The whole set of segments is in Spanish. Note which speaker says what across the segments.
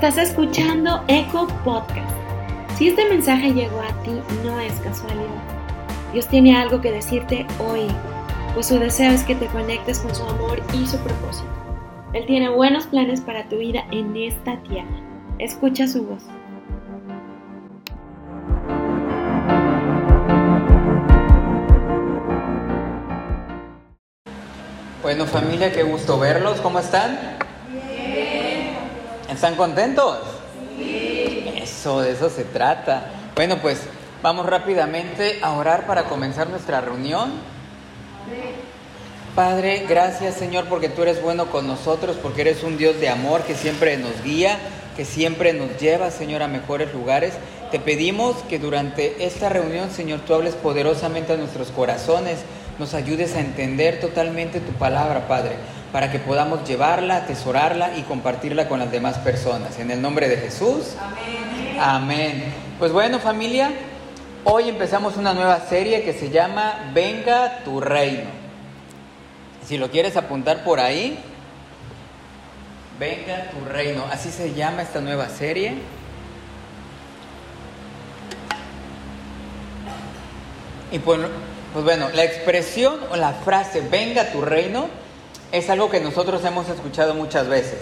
Speaker 1: Estás escuchando Eco Podcast. Si este mensaje llegó a ti, no es casualidad. Dios tiene algo que decirte hoy, pues su deseo es que te conectes con su amor y su propósito. Él tiene buenos planes para tu vida en esta tierra. Escucha su voz.
Speaker 2: Bueno familia, qué gusto verlos. ¿Cómo están? ¿Están contentos? Sí. Eso, de eso se trata. Bueno, pues vamos rápidamente a orar para comenzar nuestra reunión. Padre, gracias Señor porque tú eres bueno con nosotros, porque eres un Dios de amor que siempre nos guía, que siempre nos lleva, Señor, a mejores lugares. Te pedimos que durante esta reunión, Señor, tú hables poderosamente a nuestros corazones, nos ayudes a entender totalmente tu palabra, Padre para que podamos llevarla, atesorarla y compartirla con las demás personas. En el nombre de Jesús. Amén. Amén. Pues bueno familia, hoy empezamos una nueva serie que se llama Venga tu reino. Si lo quieres apuntar por ahí, Venga tu reino. Así se llama esta nueva serie. Y pues, pues bueno, la expresión o la frase Venga tu reino es algo que nosotros hemos escuchado muchas veces.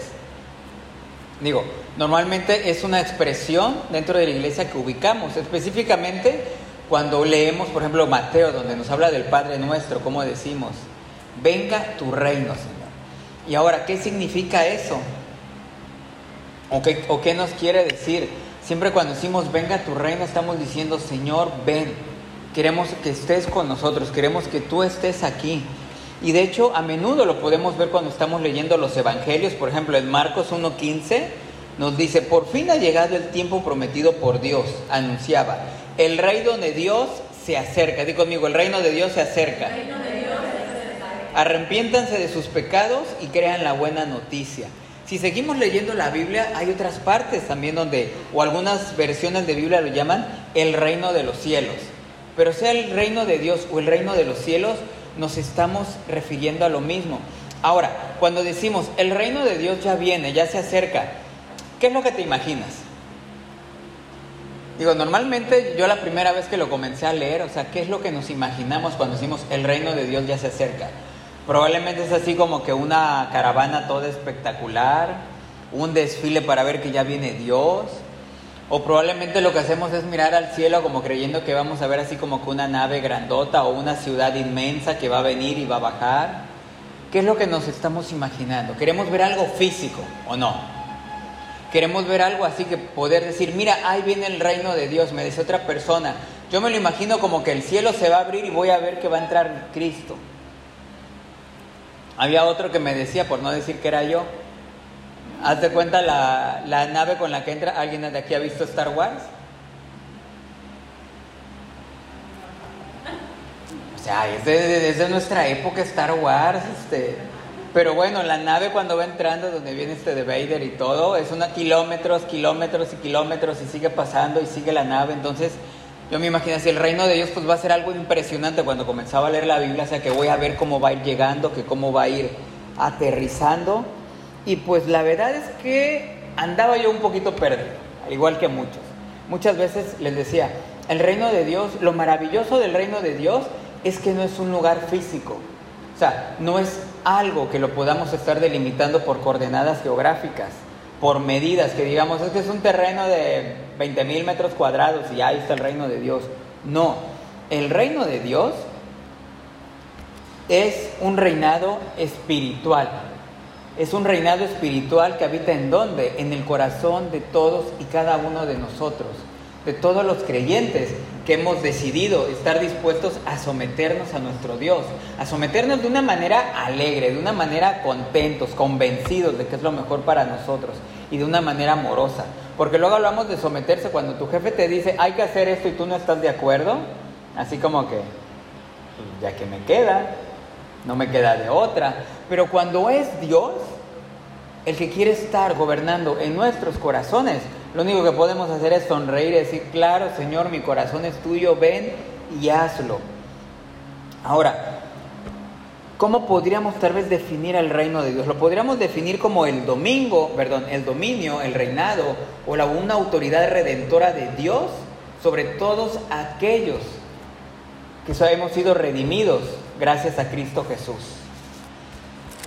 Speaker 2: Digo, normalmente es una expresión dentro de la iglesia que ubicamos, específicamente cuando leemos, por ejemplo, Mateo, donde nos habla del Padre nuestro, como decimos, venga tu reino, Señor. Y ahora, ¿qué significa eso? ¿O qué, ¿O qué nos quiere decir? Siempre cuando decimos venga tu reino, estamos diciendo, Señor, ven. Queremos que estés con nosotros, queremos que tú estés aquí. Y de hecho, a menudo lo podemos ver cuando estamos leyendo los evangelios. Por ejemplo, en Marcos 1.15 nos dice, por fin ha llegado el tiempo prometido por Dios, anunciaba. El reino de Dios se acerca. Di conmigo, el reino de Dios se acerca. Arrepiéntanse de sus pecados y crean la buena noticia. Si seguimos leyendo la Biblia, hay otras partes también donde, o algunas versiones de Biblia lo llaman el reino de los cielos. Pero sea el reino de Dios o el reino de los cielos, nos estamos refiriendo a lo mismo. Ahora, cuando decimos el reino de Dios ya viene, ya se acerca, ¿qué es lo que te imaginas? Digo, normalmente yo la primera vez que lo comencé a leer, o sea, ¿qué es lo que nos imaginamos cuando decimos el reino de Dios ya se acerca? Probablemente es así como que una caravana toda espectacular, un desfile para ver que ya viene Dios, o probablemente lo que hacemos es mirar al cielo como creyendo que vamos a ver así como que una nave grandota o una ciudad inmensa que va a venir y va a bajar. ¿Qué es lo que nos estamos imaginando? ¿Queremos ver algo físico o no? Queremos ver algo así que poder decir, mira, ahí viene el reino de Dios, me dice otra persona. Yo me lo imagino como que el cielo se va a abrir y voy a ver que va a entrar Cristo. Había otro que me decía, por no decir que era yo, Haz de cuenta la, nave con la que entra. ¿Alguien de aquí ha visto Star Wars? O sea, es de, nuestra época Star Wars. Este. Pero bueno, la nave cuando va entrando, donde viene este de Vader y todo, es una kilómetros, kilómetros y kilómetros y sigue pasando y sigue la nave. Entonces, yo me imagino si el reino de Dios pues va a ser algo impresionante cuando comenzaba a leer la Biblia, o sea que voy a ver cómo va a ir llegando, que cómo va a ir aterrizando. Y pues la verdad es que andaba yo un poquito perdido, al igual que muchos. Muchas veces les decía, el reino de Dios, lo maravilloso del reino de Dios es que no es un lugar físico. O sea, no es algo que lo podamos estar delimitando por coordenadas geográficas, por medidas, que digamos, es que es un terreno de 20 mil metros cuadrados y ahí está el reino de Dios. No, el reino de Dios es un reinado espiritual. Es un reinado espiritual que habita en dónde? En el corazón de todos y cada uno de nosotros, de todos los creyentes que hemos decidido estar dispuestos a someternos a nuestro Dios, a someternos de una manera alegre, de una manera contentos, convencidos de que es lo mejor para nosotros y de una manera amorosa. Porque luego hablamos de someterse cuando tu jefe te dice hay que hacer esto y tú no estás de acuerdo, así como que, pues, ya que me queda, no me queda de otra. Pero cuando es Dios el que quiere estar gobernando en nuestros corazones, lo único que podemos hacer es sonreír y decir, claro, Señor, mi corazón es tuyo, ven y hazlo. Ahora, ¿cómo podríamos tal vez definir el reino de Dios? Lo podríamos definir como el domingo, perdón, el dominio, el reinado o la, una autoridad redentora de Dios sobre todos aquellos que hemos sido redimidos gracias a Cristo Jesús.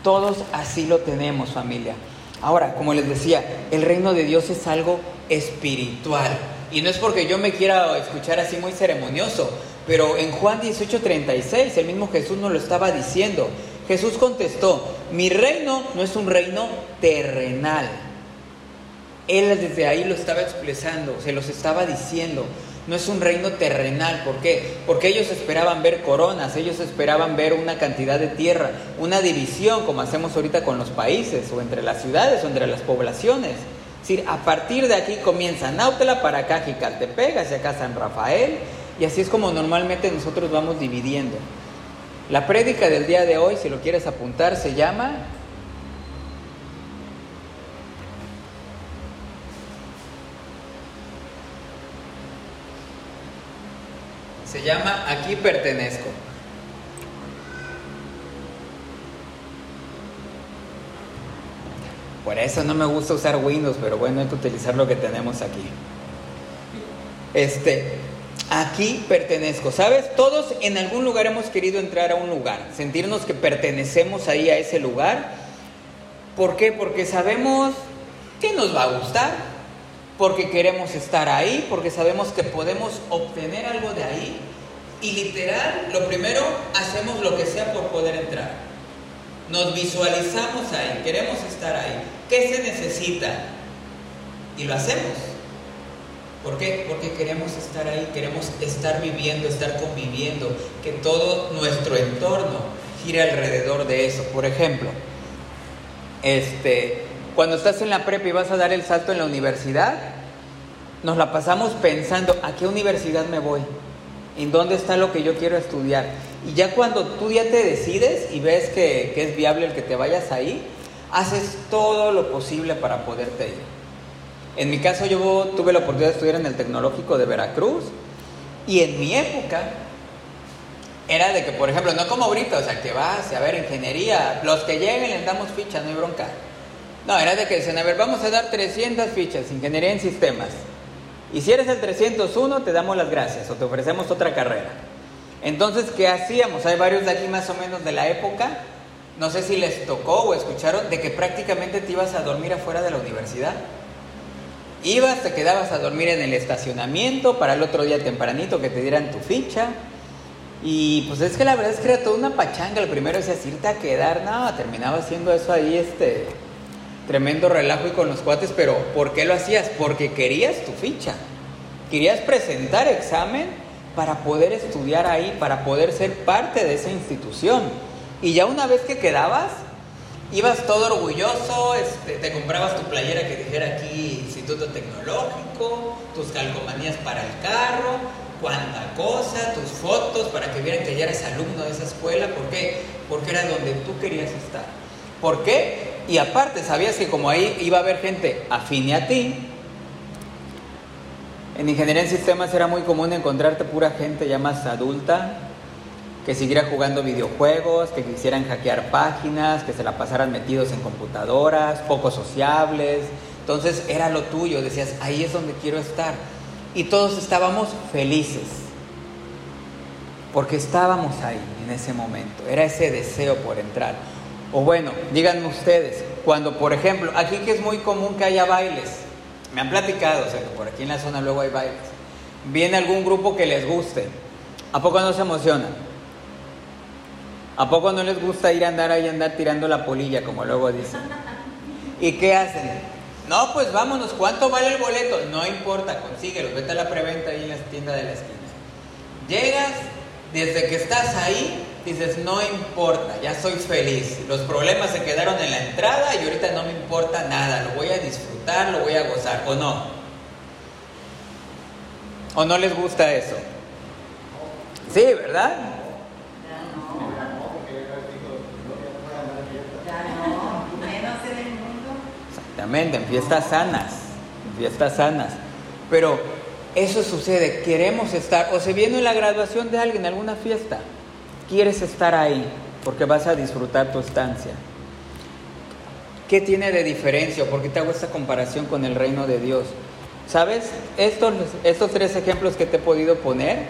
Speaker 2: Todos así lo tenemos, familia. Ahora, como les decía, el reino de Dios es algo espiritual. Y no es porque yo me quiera escuchar así muy ceremonioso, pero en Juan 18:36 el mismo Jesús nos lo estaba diciendo. Jesús contestó, mi reino no es un reino terrenal. Él desde ahí lo estaba expresando, se los estaba diciendo. No es un reino terrenal, ¿por qué? Porque ellos esperaban ver coronas, ellos esperaban ver una cantidad de tierra, una división como hacemos ahorita con los países o entre las ciudades o entre las poblaciones. Es decir, a partir de aquí comienza Nautela para acá Jicaltepec, hacia acá San Rafael, y así es como normalmente nosotros vamos dividiendo. La prédica del día de hoy, si lo quieres apuntar, se llama Se llama Aquí pertenezco. Por eso no me gusta usar Windows, pero bueno, hay que utilizar lo que tenemos aquí. Este, aquí pertenezco. ¿Sabes? Todos en algún lugar hemos querido entrar a un lugar, sentirnos que pertenecemos ahí a ese lugar. ¿Por qué? Porque sabemos que nos va a gustar, porque queremos estar ahí, porque sabemos que podemos obtener algo de ahí. Y literal, lo primero, hacemos lo que sea por poder entrar. Nos visualizamos ahí, queremos estar ahí. ¿Qué se necesita? Y lo hacemos. ¿Por qué? Porque queremos estar ahí, queremos estar viviendo, estar conviviendo, que todo nuestro entorno gire alrededor de eso. Por ejemplo, este, cuando estás en la prepa y vas a dar el salto en la universidad, nos la pasamos pensando, ¿a qué universidad me voy? ¿En dónde está lo que yo quiero estudiar? Y ya cuando tú ya te decides y ves que, es viable el que te vayas ahí, haces todo lo posible para poderte ir. En mi caso yo tuve la oportunidad de estudiar en el Tecnológico de Veracruz y en mi época era de que, por ejemplo, no como ahorita, o sea, que vas a ver ingeniería, los que lleguen les damos ficha, no hay bronca. No, era de que dicen, a ver, vamos a dar 300 fichas, ingeniería en sistemas. Y si eres el 301, te damos las gracias o te ofrecemos otra carrera. Entonces, ¿qué hacíamos? Hay varios de aquí más o menos de la época, no sé si les tocó o escucharon, de que prácticamente te ibas a dormir afuera de la universidad. Ibas, te quedabas a dormir en el estacionamiento para el otro día tempranito que te dieran tu ficha. Y pues es que la verdad es que era toda una pachanga. El primero decías irte a quedar, no, terminaba haciendo eso ahí, este, tremendo relajo y con los cuates, pero ¿por qué lo hacías? Porque querías tu ficha, querías presentar examen para poder estudiar ahí, para poder ser parte de esa institución. Y ya una vez que quedabas, ibas todo orgulloso, este, te comprabas tu playera que dijera aquí Instituto Tecnológico, tus calcomanías para el carro, cuánta cosa, tus fotos para que vieran que ya eres alumno de esa escuela. ¿Por qué? Porque era donde tú querías estar. ¿Por qué? Y aparte, sabías que como ahí iba a haber gente afine a ti, en ingeniería en sistemas era muy común encontrarte pura gente ya más adulta, que siguiera jugando videojuegos, que quisieran hackear páginas, que se la pasaran metidos en computadoras, poco sociables. Entonces era lo tuyo, decías, ahí es donde quiero estar. Y todos estábamos felices, porque estábamos ahí en ese momento, era ese deseo por entrar. O bueno, díganme ustedes, cuando por ejemplo, aquí que es muy común que haya bailes, me han platicado, o sea, que por aquí en la zona luego hay bailes, viene algún grupo que les guste, ¿a poco no se emocionan? ¿A poco no les gusta ir a andar ahí, andar tirando la polilla, como luego dicen? ¿Y qué hacen? No, pues vámonos, ¿cuánto vale el boleto? No importa, consíguelo, vete a la preventa ahí en la tienda de la esquina. Llegas, desde que estás ahí, dices, no importa, ya soy feliz. Los problemas se quedaron en la entrada y ahorita no me importa nada, lo voy a disfrutar, lo voy a gozar, ¿o no? ¿O no les gusta eso? Sí, ¿verdad? Exactamente, en fiestas sanas, en fiestas sanas. Pero eso sucede, queremos estar, o se viene la graduación de alguien, alguna fiesta, quieres estar ahí. porque vas a disfrutar tu estancia. ¿Qué tiene de diferencia? ¿Por qué te hago esta comparación con el reino de Dios? ¿Sabes? Estos, estos tres ejemplos que te he podido poner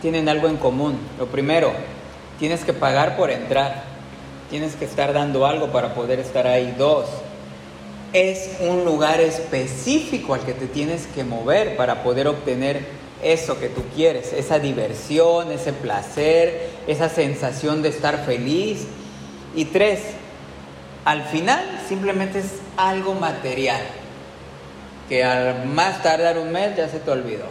Speaker 2: tienen algo en común. Lo primero, tienes que pagar por entrar. Tienes que estar dando algo para poder estar ahí. Dos, es un lugar específico al que te tienes que mover para poder obtener eso que tú quieres, esa diversión, ese placer, esa sensación de estar feliz. Y tres, al final simplemente es algo material, que al más tardar un mes ya se te olvidó,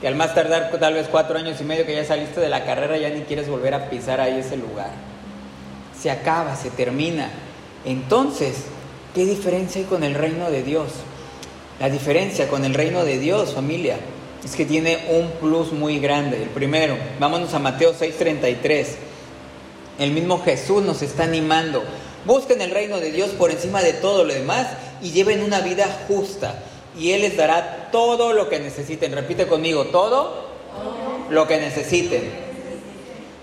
Speaker 2: que al más tardar tal vez cuatro años y medio que ya saliste de la carrera ya ni quieres volver a pisar ahí ese lugar. Se acaba, se termina. Entonces, ¿qué diferencia hay con el reino de Dios? La diferencia con el reino de Dios, familia, es que tiene un plus muy grande. El primero, vámonos a Mateo 6:33. El mismo Jesús nos está animando. Busquen el reino de Dios por encima de todo lo demás y lleven una vida justa. Y Él les dará todo lo que necesiten. Repite conmigo, todo lo que necesiten.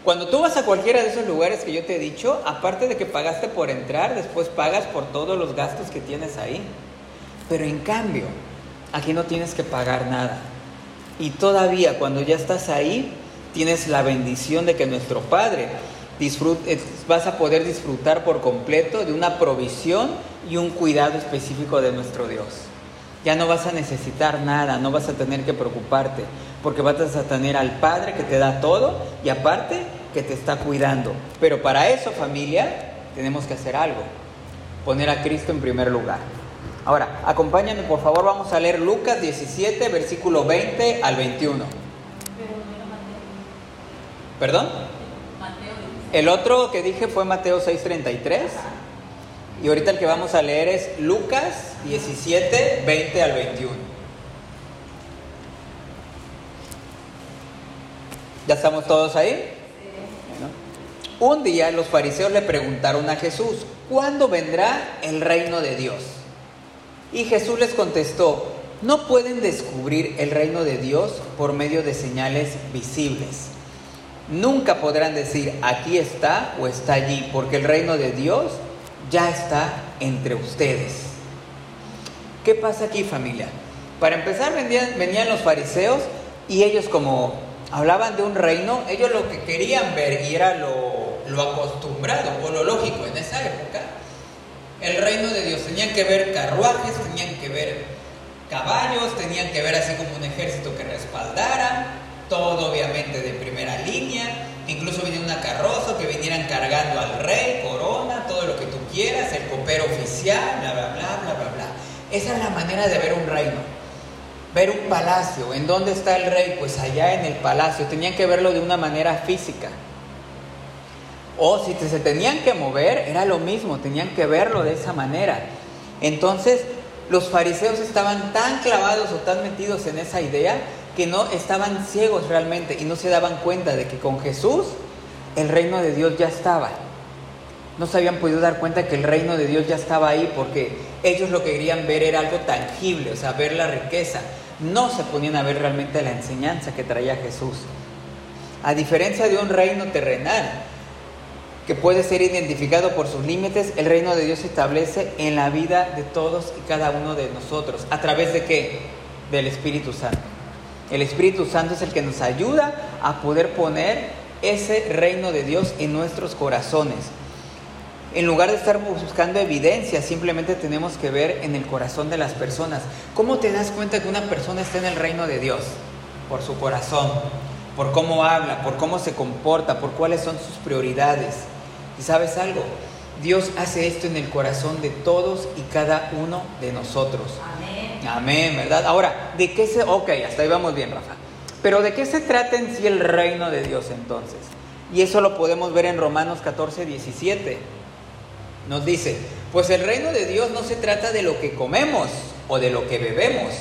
Speaker 2: Cuando tú vas a cualquiera de esos lugares que yo te he dicho, aparte de que pagaste por entrar, después pagas por todos los gastos que tienes ahí. Pero en cambio, aquí no tienes que pagar nada. Y todavía cuando ya estás ahí, tienes la bendición de que nuestro Padre disfrute, vas a poder disfrutar por completo de una provisión y un cuidado específico de nuestro Dios. Ya no vas a necesitar nada, no vas a tener que preocuparte, porque vas a tener al Padre que te da todo y aparte que te está cuidando. Pero para eso, familia, tenemos que hacer algo, poner a Cristo en primer lugar. Ahora, acompáñame por favor, vamos a leer Lucas 17, versículo 20 al 21. ¿Perdón? El otro que dije fue Mateo 6:33. Y ahorita el que vamos a leer es Lucas 17, 20 al 21. ¿Ya estamos todos ahí? Un día los fariseos le preguntaron a Jesús, ¿cuándo vendrá el reino de Dios? Y Jesús les contestó, no pueden descubrir el reino de Dios por medio de señales visibles. Nunca podrán decir, aquí está o está allí, porque el reino de Dios ya está entre ustedes. ¿Qué pasa aquí familia? Para empezar venían, los fariseos y ellos como hablaban de un reino, ellos lo que querían ver y era lo, lo acostumbrado o lo lógico en esa época, el reino de Dios. Tenían que ver carruajes, tenían que ver caballos, tenían que ver así como un ejército que respaldara, todo obviamente de primera línea, incluso venía una carroza que vinieran cargando al rey, corona, todo quieras, el copero oficial, bla, bla, bla, bla, bla, bla. Esa es la manera de ver un reino. Ver un palacio. ¿En dónde está el rey? Pues allá en el palacio. Tenían que verlo de una manera física. O si se tenían que mover, era lo mismo, tenían que verlo de esa manera. Entonces, los fariseos estaban tan clavados o tan metidos en esa idea que no estaban ciegos realmente y no se daban cuenta de que con Jesús el reino de Dios ya estaba. No se habían podido dar cuenta que el reino de Dios ya estaba ahí porque ellos lo que querían ver era algo tangible, o sea, ver la riqueza. No se ponían a ver realmente la enseñanza que traía Jesús. A diferencia de un reino terrenal, que puede ser identificado por sus límites, el reino de Dios se establece en la vida de todos y cada uno de nosotros. ¿A través de qué? Del Espíritu Santo. El Espíritu Santo es el que nos ayuda a poder poner ese reino de Dios en nuestros corazones. En lugar de estar buscando evidencia, simplemente tenemos que ver en el corazón de las personas. ¿Cómo te das cuenta que una persona está en el reino de Dios? Por su corazón, por cómo habla, por cómo se comporta, por cuáles son sus prioridades. ¿Y sabes algo? Dios hace esto en el corazón de todos y cada uno de nosotros. Amén. Amén, ¿verdad? Ahora, ¿de qué se... Ok, hasta ahí vamos bien, Rafa. Pero ¿de qué se trata en sí el reino de Dios entonces? Y eso lo podemos ver en Romanos 14, 17. Nos dice, pues el reino de Dios no se trata de lo que comemos o de lo que bebemos,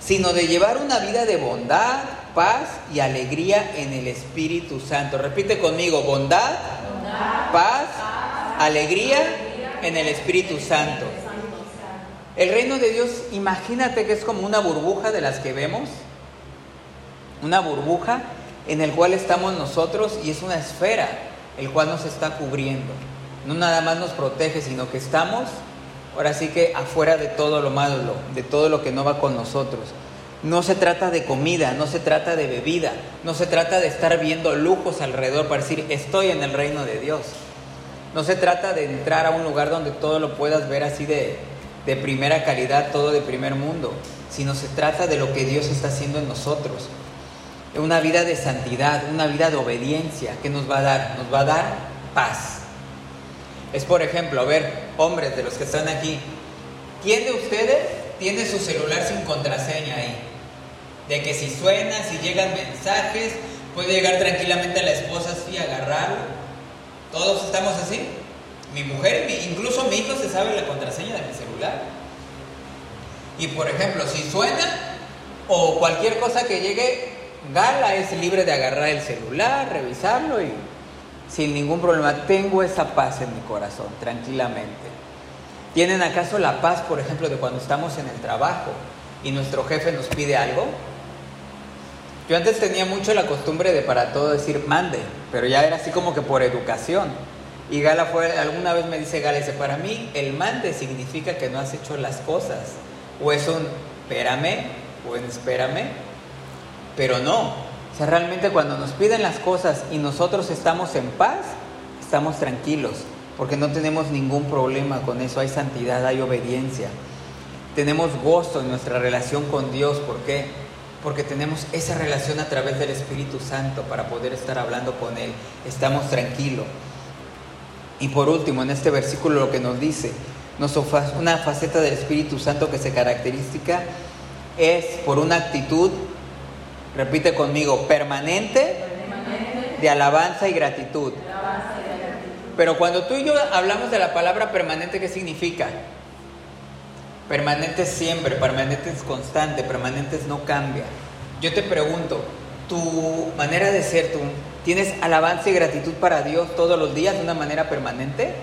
Speaker 2: sino de llevar una vida de bondad, paz y alegría en el Espíritu Santo. Repite conmigo, bondad, paz, alegría en el Espíritu Santo. El reino de Dios, imagínate que es como una burbuja de las que vemos, una burbuja en el cual estamos nosotros y es una esfera. el cual nos está cubriendo. No nada más nos protege, sino que estamos ahora sí que afuera de todo lo malo, de todo lo que no va con nosotros. No se trata de comida, no se trata de bebida, no se trata de estar viendo lujos alrededor para decir estoy en el reino de Dios. No se trata de entrar a un lugar donde todo lo puedas ver así de, de primera calidad, todo de primer mundo, sino se trata de lo que Dios está haciendo en nosotros. Una vida de santidad, una vida de obediencia, que nos va a dar? Nos va a dar paz. Es por ejemplo, a ver, hombres de los que están aquí, ¿quién de ustedes tiene su celular sin contraseña ahí? De que si suena, si llegan mensajes, puede llegar tranquilamente a la esposa así, agarrarlo. Todos estamos así. Mi mujer, incluso mi hijo se sabe la contraseña de mi celular. Y por ejemplo, si suena o cualquier cosa que llegue, Gala es libre de agarrar el celular, revisarlo y sin ningún problema. Tengo esa paz en mi corazón, tranquilamente. ¿Tienen acaso la paz, por ejemplo, de cuando estamos en el trabajo y nuestro jefe nos pide algo? Yo antes tenía mucho la costumbre de para todo decir mande, pero ya era así como que por educación. Y Gala fue, alguna vez me dice Gala, dice, para mí el mande significa que no has hecho las cosas. O es un espérame, o un espérame, pero no. O sea, realmente cuando nos piden las cosas y nosotros estamos en paz, estamos tranquilos, porque no tenemos ningún problema con eso, hay santidad, hay obediencia. Tenemos gozo en nuestra relación con Dios, ¿por qué? Porque tenemos esa relación a través del Espíritu Santo para poder estar hablando con Él. Estamos tranquilos. Y por último, en este versículo lo que nos dice, una faceta del Espíritu Santo que se caracteriza es por una actitud Repite conmigo, permanente, de alabanza y gratitud. Pero cuando tú y yo hablamos de la palabra permanente, ¿qué significa? Permanente siempre, permanente es constante, permanente no cambia. Yo te pregunto, ¿tu manera de ser, tú tienes alabanza y gratitud para Dios todos los días de una manera permanente?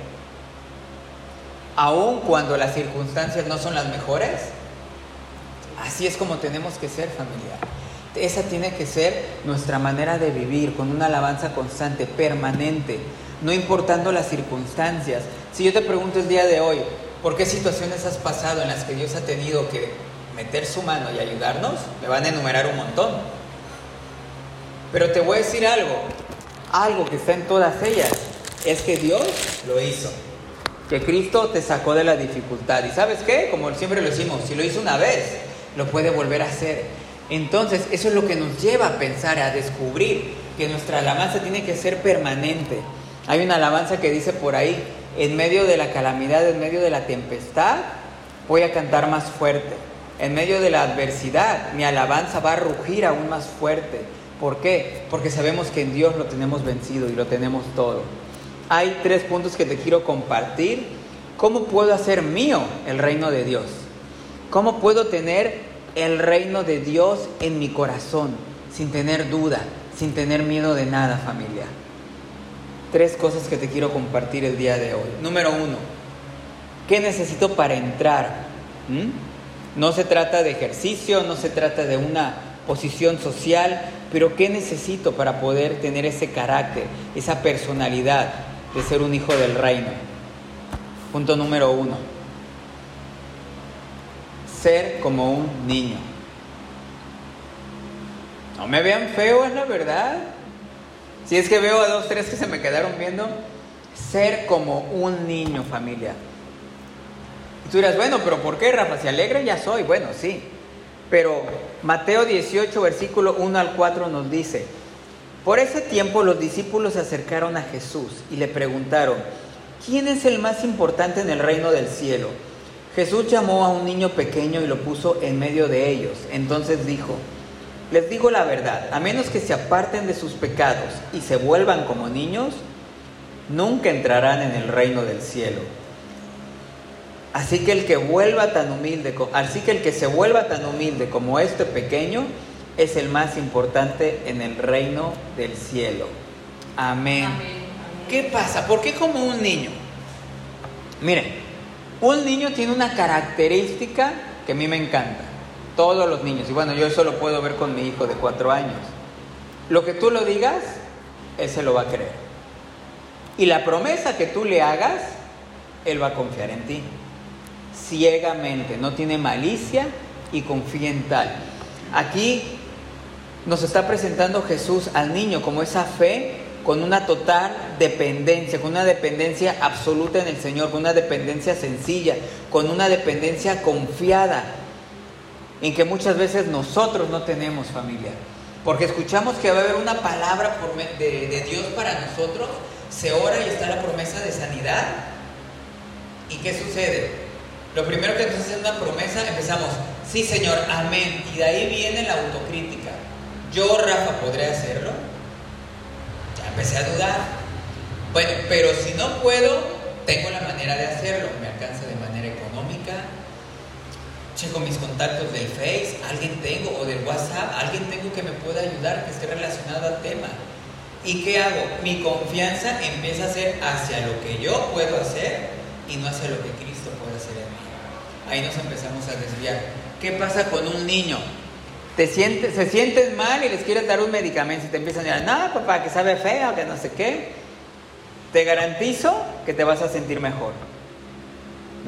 Speaker 2: Aun cuando las circunstancias no son las mejores. Así es como tenemos que ser familia. Esa tiene que ser nuestra manera de vivir, con una alabanza constante, permanente, no importando las circunstancias. Si yo te pregunto el día de hoy, ¿por qué situaciones has pasado en las que Dios ha tenido que meter su mano y ayudarnos? Me van a enumerar un montón. Pero te voy a decir algo, algo que está en todas ellas, es que Dios lo hizo. Que Cristo te sacó de la dificultad. ¿Y sabes qué? Como siempre lo decimos, si lo hizo una vez, lo puede volver a hacer. Entonces, eso es lo que nos lleva a pensar, a descubrir que nuestra alabanza tiene que ser permanente. Hay una alabanza que dice por ahí, en medio de la calamidad, en medio de la tempestad, voy a cantar más fuerte. En medio de la adversidad, mi alabanza va a rugir aún más fuerte. ¿Por qué? Porque sabemos que en Dios lo tenemos vencido y lo tenemos todo. Hay tres puntos que te quiero compartir. ¿Cómo puedo hacer mío el reino de Dios? ¿Cómo puedo tener el reino de Dios en mi corazón, sin tener duda, sin tener miedo de nada, familia. Tres cosas que te quiero compartir el día de hoy. Número uno, ¿qué necesito para entrar? ¿Mm? No se trata de ejercicio, no se trata de una posición social, pero ¿qué necesito para poder tener ese carácter, esa personalidad de ser un hijo del reino? Punto número uno ser como un niño. No me vean feo, es la verdad. Si es que veo a dos, tres que se me quedaron viendo, ser como un niño, familia. Y tú dirás, bueno, pero ¿por qué, Rafa? Si alegre ya soy. Bueno, sí. Pero Mateo 18, versículo 1 al 4 nos dice, por ese tiempo los discípulos se acercaron a Jesús y le preguntaron, ¿quién es el más importante en el reino del cielo? Jesús llamó a un niño pequeño y lo puso en medio de ellos. Entonces dijo, les digo la verdad, a menos que se aparten de sus pecados y se vuelvan como niños, nunca entrarán en el reino del cielo. Así que el que vuelva tan humilde, así que el que se vuelva tan humilde como este pequeño es el más importante en el reino del cielo. Amén. ¿Qué pasa? ¿Por qué como un niño? Miren, un niño tiene una característica que a mí me encanta. Todos los niños. Y bueno, yo eso lo puedo ver con mi hijo de cuatro años. Lo que tú lo digas, él se lo va a creer. Y la promesa que tú le hagas, Él va a confiar en ti. Ciegamente, no tiene malicia y confía en tal. Aquí nos está presentando Jesús al niño como esa fe con una total dependencia, con una dependencia absoluta en el Señor, con una dependencia sencilla, con una dependencia confiada, en que muchas veces nosotros no tenemos familia. Porque escuchamos que va a haber una palabra de, de Dios para nosotros, se ora y está la promesa de sanidad. ¿Y qué sucede? Lo primero que nos hace una promesa, empezamos, sí Señor, amén. Y de ahí viene la autocrítica. Yo, Rafa, ¿podré hacerlo? Empecé a dudar. Bueno, pero si no puedo, tengo la manera de hacerlo. Me alcanza de manera económica. Checo mis contactos del Face, alguien tengo, o del WhatsApp, alguien tengo que me pueda ayudar, que esté relacionado al tema. ¿Y qué hago? Mi confianza empieza a ser hacia lo que yo puedo hacer y no hacia lo que Cristo puede hacer en mí. Ahí nos empezamos a desviar. ¿Qué pasa con un niño? Te sientes, se sienten mal y les quieres dar un medicamento y te empiezan a decir, no, papá, que sabe feo, que no sé qué. Te garantizo que te vas a sentir mejor.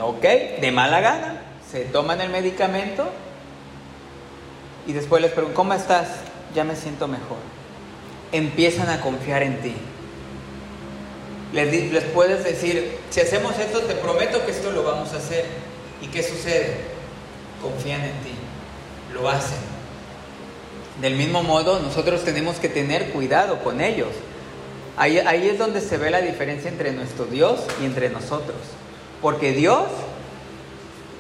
Speaker 2: ¿Ok? De mala gana. Se toman el medicamento y después les pregunto, ¿cómo estás? Ya me siento mejor. Empiezan a confiar en ti. Les, les puedes decir, si hacemos esto, te prometo que esto lo vamos a hacer. ¿Y qué sucede? Confían en ti. Lo hacen. Del mismo modo, nosotros tenemos que tener cuidado con ellos. Ahí, es donde se ve la diferencia entre nuestro Dios y entre nosotros. Porque Dios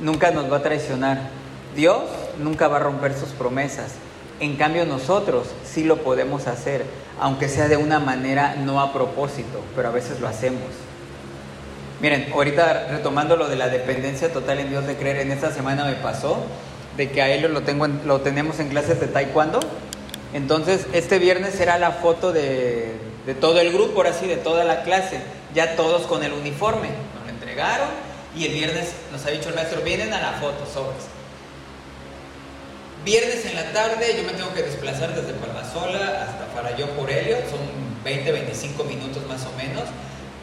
Speaker 2: nunca nos va a traicionar. Dios nunca va a romper sus promesas. En cambio nosotros sí lo podemos hacer, aunque sea de una manera no a propósito, pero a veces lo hacemos. Miren, ahorita retomando lo de la dependencia total en Dios de creer, en esta semana me pasó de que a él lo, tenemos en clases de taekwondo. Entonces, este viernes será la foto de, de todo el grupo, ahora sí, de toda la clase, ya todos con el uniforme. Nos lo entregaron y el viernes nos ha dicho el maestro, vienen a la foto, sobres. Viernes en la tarde yo me tengo que desplazar desde Palmasola hasta Farallón por Helio, son 20, 25 minutos más o menos,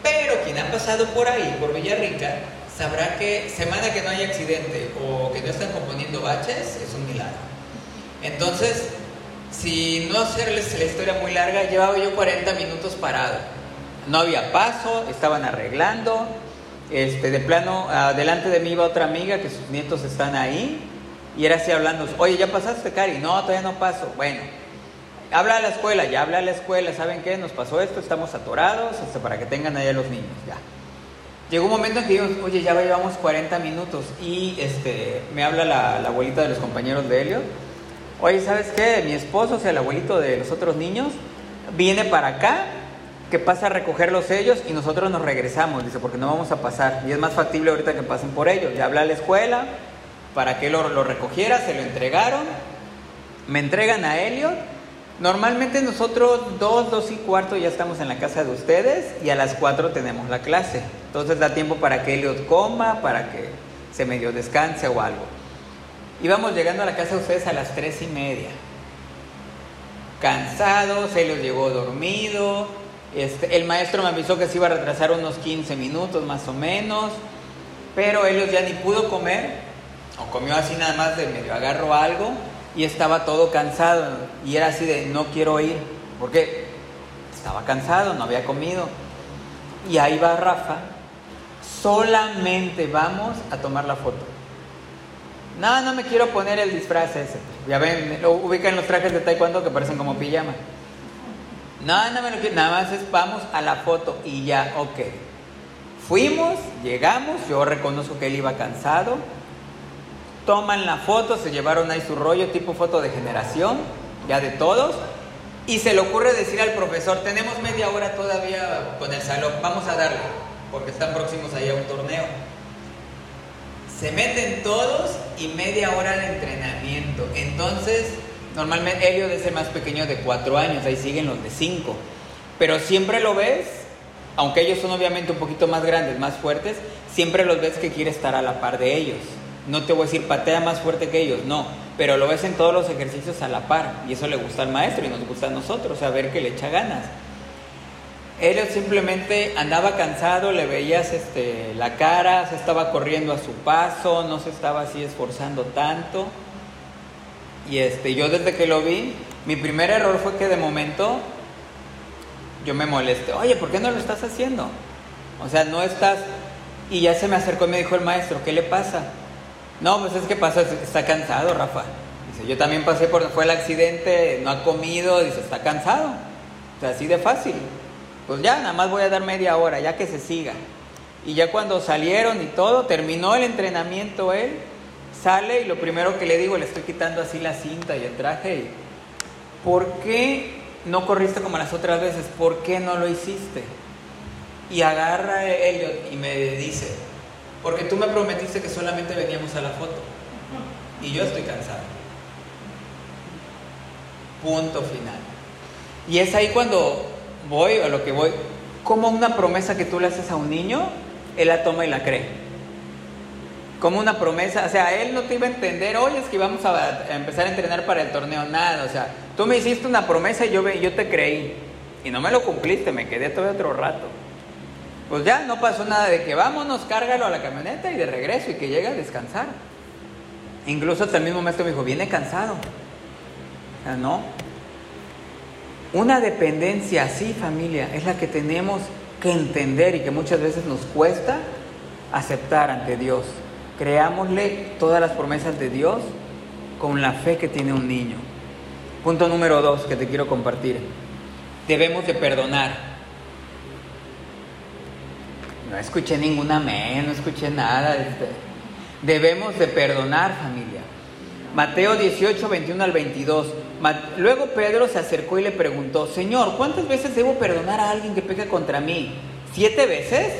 Speaker 2: pero quien ha pasado por ahí, por Villarrica, sabrá que semana que no hay accidente o que no están componiendo baches es un milagro. Entonces, si no hacerles la historia muy larga, llevaba yo 40 minutos parado. No había paso, estaban arreglando. Este, de plano, adelante de mí iba otra amiga que sus nietos están ahí. Y era así hablando, oye, ¿ya pasaste, Cari? No, todavía no paso. Bueno, habla a la escuela, ya habla a la escuela, ¿saben qué? Nos pasó esto, estamos atorados, hasta para que tengan allá los niños, ya. Llegó un momento en que dijimos, oye, ya llevamos 40 minutos y este, me habla la, la abuelita de los compañeros de Helio. Oye, ¿sabes qué? Mi esposo, o sea, el abuelito de los otros niños, viene para acá, que pasa a recoger los sellos y nosotros nos regresamos, dice, porque no vamos a pasar. Y es más factible ahorita que pasen por ellos. Ya habla a la escuela para que lo, lo recogiera, se lo entregaron, me entregan a Helio. Normalmente nosotros dos, dos y cuarto ya estamos en la casa de ustedes y a las cuatro tenemos la clase. Entonces da tiempo para que Elliot coma, para que se medio descanse o algo. Íbamos llegando a la casa de ustedes a las tres y media. Cansados, Elliot llegó dormido. Este, el maestro me avisó que se iba a retrasar unos 15 minutos más o menos. Pero Elliot ya ni pudo comer. O comió así nada más de medio agarro algo. Y estaba todo cansado. Y era así de no quiero ir. Porque estaba cansado, no había comido. Y ahí va Rafa solamente vamos a tomar la foto. No, no me quiero poner el disfraz ese. Ya ven, lo ubican los trajes de taekwondo que parecen como pijama. No, no me lo quiero, nada más es vamos a la foto y ya, ok. Fuimos, llegamos, yo reconozco que él iba cansado. Toman la foto, se llevaron ahí su rollo tipo foto de generación, ya de todos. Y se le ocurre decir al profesor, tenemos media hora todavía con el salón, vamos a darle porque están próximos ahí a un torneo. Se meten todos y media hora de entrenamiento. Entonces, normalmente Helio es el más pequeño de cuatro años, ahí siguen los de cinco. Pero siempre lo ves, aunque ellos son obviamente un poquito más grandes, más fuertes, siempre los ves que quiere estar a la par de ellos. No te voy a decir patea más fuerte que ellos, no, pero lo ves en todos los ejercicios a la par y eso le gusta al maestro y nos gusta a nosotros, saber que le echa ganas. Elliot simplemente andaba cansado, le veías este, la cara, se estaba corriendo a su paso, no se estaba así esforzando tanto. Y este, yo desde que lo vi, mi primer error fue que de momento yo me molesté. Oye, ¿por qué no lo estás haciendo? O sea, no estás... Y ya se me acercó y me dijo el maestro, ¿qué le pasa? No, pues es que pasa, está cansado, Rafa. Dice, yo también pasé por, fue el accidente, no ha comido, dice, está cansado. O sea, así de fácil pues ya nada más voy a dar media hora, ya que se siga. Y ya cuando salieron y todo, terminó el entrenamiento él, sale y lo primero que le digo, le estoy quitando así la cinta y el traje. Y, ¿Por qué no corriste como las otras veces? ¿Por qué no lo hiciste? Y agarra Elliot y me dice, porque tú me prometiste que solamente veníamos a la foto. Y yo estoy cansado. Punto final. Y es ahí cuando voy a lo que voy, como una promesa que tú le haces a un niño, él la toma y la cree. Como una promesa, o sea, él no te iba a entender, oye, es que íbamos a, empezar a entrenar para el torneo, nada, o sea, tú me hiciste una promesa y yo, yo te creí, y no me lo cumpliste, me quedé todo otro rato. Pues ya no pasó nada de que vámonos, cárgalo a la camioneta y de regreso y que llegue a descansar. Incluso hasta el mismo maestro me dijo, viene cansado. No, una dependencia así, familia, es la que tenemos que entender y que muchas veces nos cuesta aceptar ante Dios. Creámosle todas las promesas de Dios con la fe que tiene un niño. Punto número dos que te quiero compartir. Debemos de perdonar. No escuché ninguna amén, no escuché nada. Este. Debemos de perdonar, familia. Mateo 18, 21 al 22. Luego Pedro se acercó y le preguntó, Señor, ¿cuántas veces debo perdonar a alguien que peca contra mí? ¿Siete veces?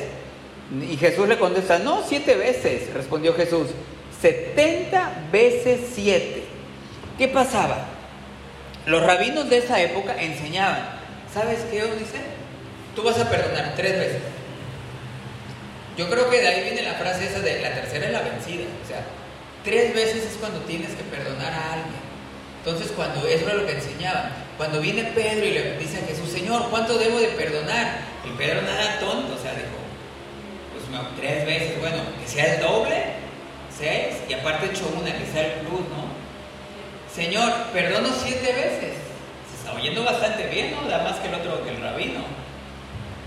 Speaker 2: Y Jesús le contesta, no, siete veces, respondió Jesús, setenta veces siete. ¿Qué pasaba? Los rabinos de esa época enseñaban, ¿sabes qué dice? Tú vas a perdonar tres veces. Yo creo que de ahí viene la frase esa de la tercera es la vencida. O sea, tres veces es cuando tienes que perdonar a alguien. Entonces, cuando eso era lo que enseñaba, cuando viene Pedro y le dice a Jesús, Señor, ¿cuánto debo de perdonar? Y Pedro nada tonto, o sea, dijo, pues tres veces, bueno, que sea el doble, seis, y aparte hecho una, que sea el plus, ¿no? Señor, perdono siete veces. Se está oyendo bastante bien, ¿no? Da más que el otro, que el rabino.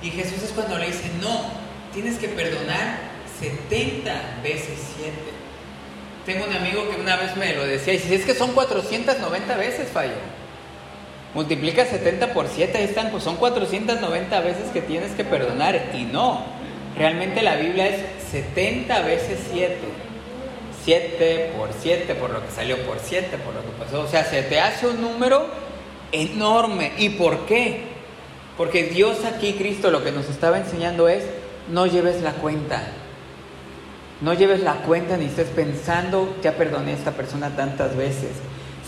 Speaker 2: Y Jesús es cuando le dice, no, tienes que perdonar 70 veces siete. Tengo un amigo que una vez me lo decía, y si es que son 490 veces, fallo. Multiplica 70 por 7, ahí están, pues son 490 veces que tienes que perdonar. Y no, realmente la Biblia es 70 veces 7. 7 por 7, por lo que salió por 7, por lo que pasó. O sea, se te hace un número enorme. ¿Y por qué? Porque Dios aquí, Cristo, lo que nos estaba enseñando es, no lleves la cuenta. No lleves la cuenta ni estés pensando, ya perdoné a esta persona tantas veces.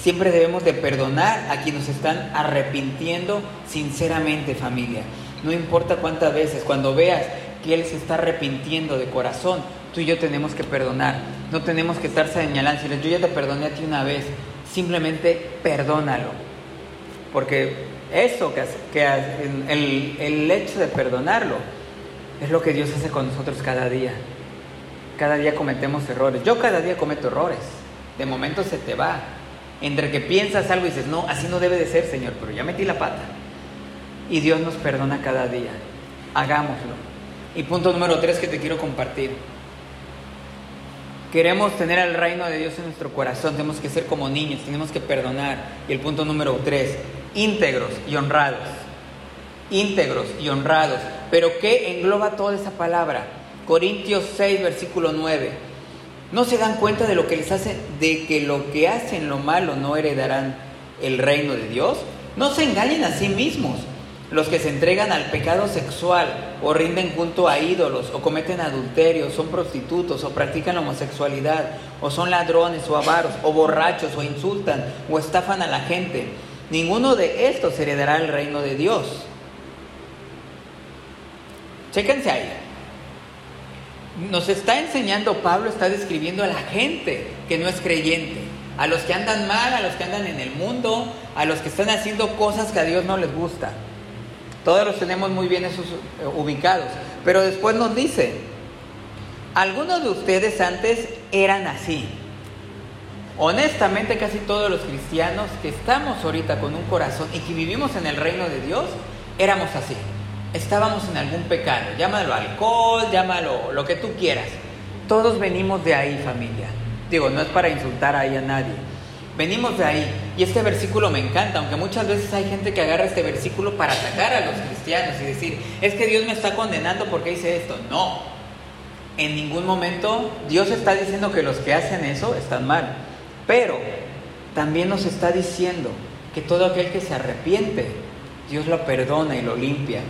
Speaker 2: Siempre debemos de perdonar a quienes nos están arrepintiendo sinceramente, familia. No importa cuántas veces, cuando veas que Él se está arrepintiendo de corazón, tú y yo tenemos que perdonar. No tenemos que estar señalando, si yo ya te perdoné a ti una vez, simplemente perdónalo. Porque eso, que, el hecho de perdonarlo, es lo que Dios hace con nosotros cada día. Cada día cometemos errores. Yo cada día cometo errores. De momento se te va. Entre que piensas algo y dices, no, así no debe de ser, Señor, pero ya metí la pata. Y Dios nos perdona cada día. Hagámoslo. Y punto número tres que te quiero compartir. Queremos tener el reino de Dios en nuestro corazón. Tenemos que ser como niños, tenemos que perdonar. Y el punto número tres, íntegros y honrados. Íntegros y honrados. Pero ¿qué engloba toda esa palabra? Corintios 6, versículo 9. No se dan cuenta de lo que les hace, de que lo que hacen lo malo no heredarán el reino de Dios. No se engañen a sí mismos. Los que se entregan al pecado sexual o rinden junto a ídolos o cometen adulterio, son prostitutos o practican homosexualidad o son ladrones o avaros o borrachos o insultan o estafan a la gente. Ninguno de estos heredará el reino de Dios. Chéquense ahí. Nos está enseñando, Pablo está describiendo a la gente que no es creyente, a los que andan mal, a los que andan en el mundo, a los que están haciendo cosas que a Dios no les gusta. Todos los tenemos muy bien esos eh, ubicados. Pero después nos dice, algunos de ustedes antes eran así. Honestamente, casi todos los cristianos que estamos ahorita con un corazón y que vivimos en el reino de Dios, éramos así. Estábamos en algún pecado, llámalo alcohol, llámalo lo que tú quieras. Todos venimos de ahí, familia. Digo, no es para insultar ahí a nadie. Venimos de ahí. Y este versículo me encanta, aunque muchas veces hay gente que agarra este versículo para atacar a los cristianos y decir, es que Dios me está condenando porque hice esto. No. En ningún momento Dios está diciendo que los que hacen eso están mal. Pero también nos está diciendo que todo aquel que se arrepiente, Dios lo perdona y lo limpia.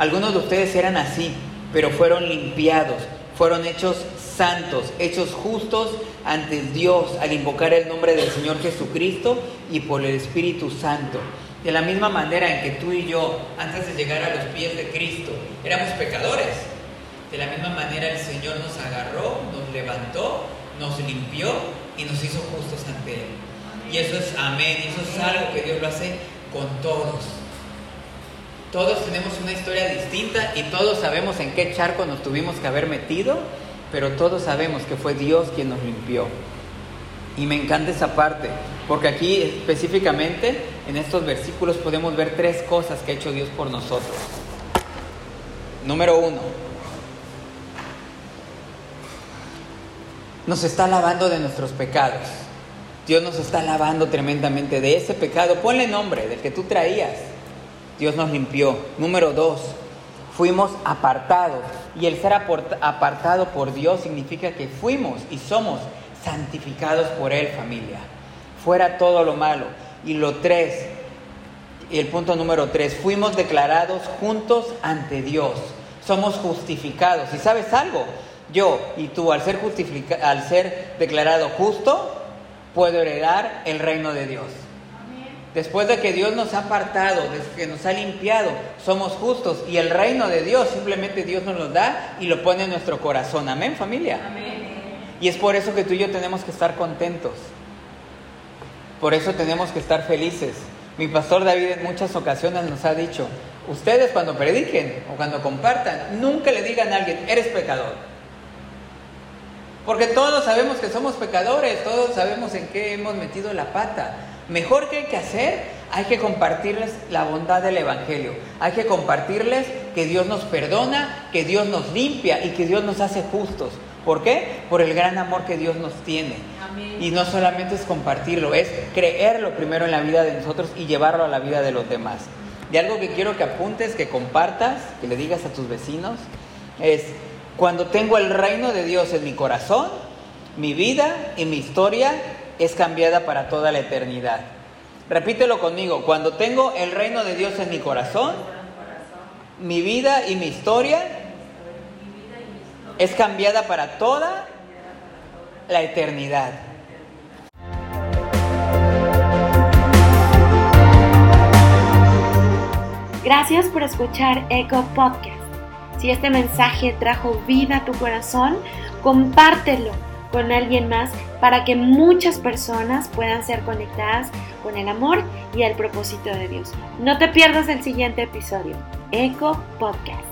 Speaker 2: Algunos de ustedes eran así, pero fueron limpiados, fueron hechos santos, hechos justos ante Dios al invocar el nombre del Señor Jesucristo y por el Espíritu Santo. De la misma manera en que tú y yo, antes de llegar a los pies de Cristo, éramos pecadores, de la misma manera el Señor nos agarró, nos levantó, nos limpió y nos hizo justos ante Él. Y eso es amén, eso es algo que Dios lo hace con todos. Todos tenemos una historia distinta y todos sabemos en qué charco nos tuvimos que haber metido, pero todos sabemos que fue Dios quien nos limpió. Y me encanta esa parte, porque aquí específicamente en estos versículos podemos ver tres cosas que ha hecho Dios por nosotros. Número uno, nos está lavando de nuestros pecados. Dios nos está lavando tremendamente de ese pecado. Ponle nombre del que tú traías. Dios nos limpió. Número dos, fuimos apartados. Y el ser apartado por Dios significa que fuimos y somos santificados por Él, familia. Fuera todo lo malo. Y lo tres, y el punto número tres, fuimos declarados juntos ante Dios. Somos justificados. ¿Y sabes algo? Yo y tú, al ser, al ser declarado justo, puedo heredar el reino de Dios. Después de que Dios nos ha apartado, desde que nos ha limpiado, somos justos y el reino de Dios simplemente Dios nos lo da y lo pone en nuestro corazón. Amén, familia. Y es por eso que tú y yo tenemos que estar contentos. Por eso tenemos que estar felices. Mi pastor David en muchas ocasiones nos ha dicho, ustedes cuando prediquen o cuando compartan, nunca le digan a alguien, eres pecador. Porque todos sabemos que somos pecadores, todos sabemos en qué hemos metido la pata. Mejor que hay que hacer, hay que compartirles la bondad del Evangelio. Hay que compartirles que Dios nos perdona, que Dios nos limpia y que Dios nos hace justos. ¿Por qué? Por el gran amor que Dios nos tiene. Y no solamente es compartirlo, es creerlo primero en la vida de nosotros y llevarlo a la vida de los demás. Y algo que quiero que apuntes, que compartas, que le digas a tus vecinos, es cuando tengo el reino de Dios en mi corazón, mi vida y mi historia es cambiada para toda la eternidad. Repítelo conmigo, cuando tengo el reino de Dios en mi corazón, mi vida y mi historia es cambiada para toda la eternidad.
Speaker 1: Gracias por escuchar Eco Podcast. Si este mensaje trajo vida a tu corazón, compártelo con alguien más para que muchas personas puedan ser conectadas con el amor y el propósito de Dios. No te pierdas el siguiente episodio. Eco Podcast.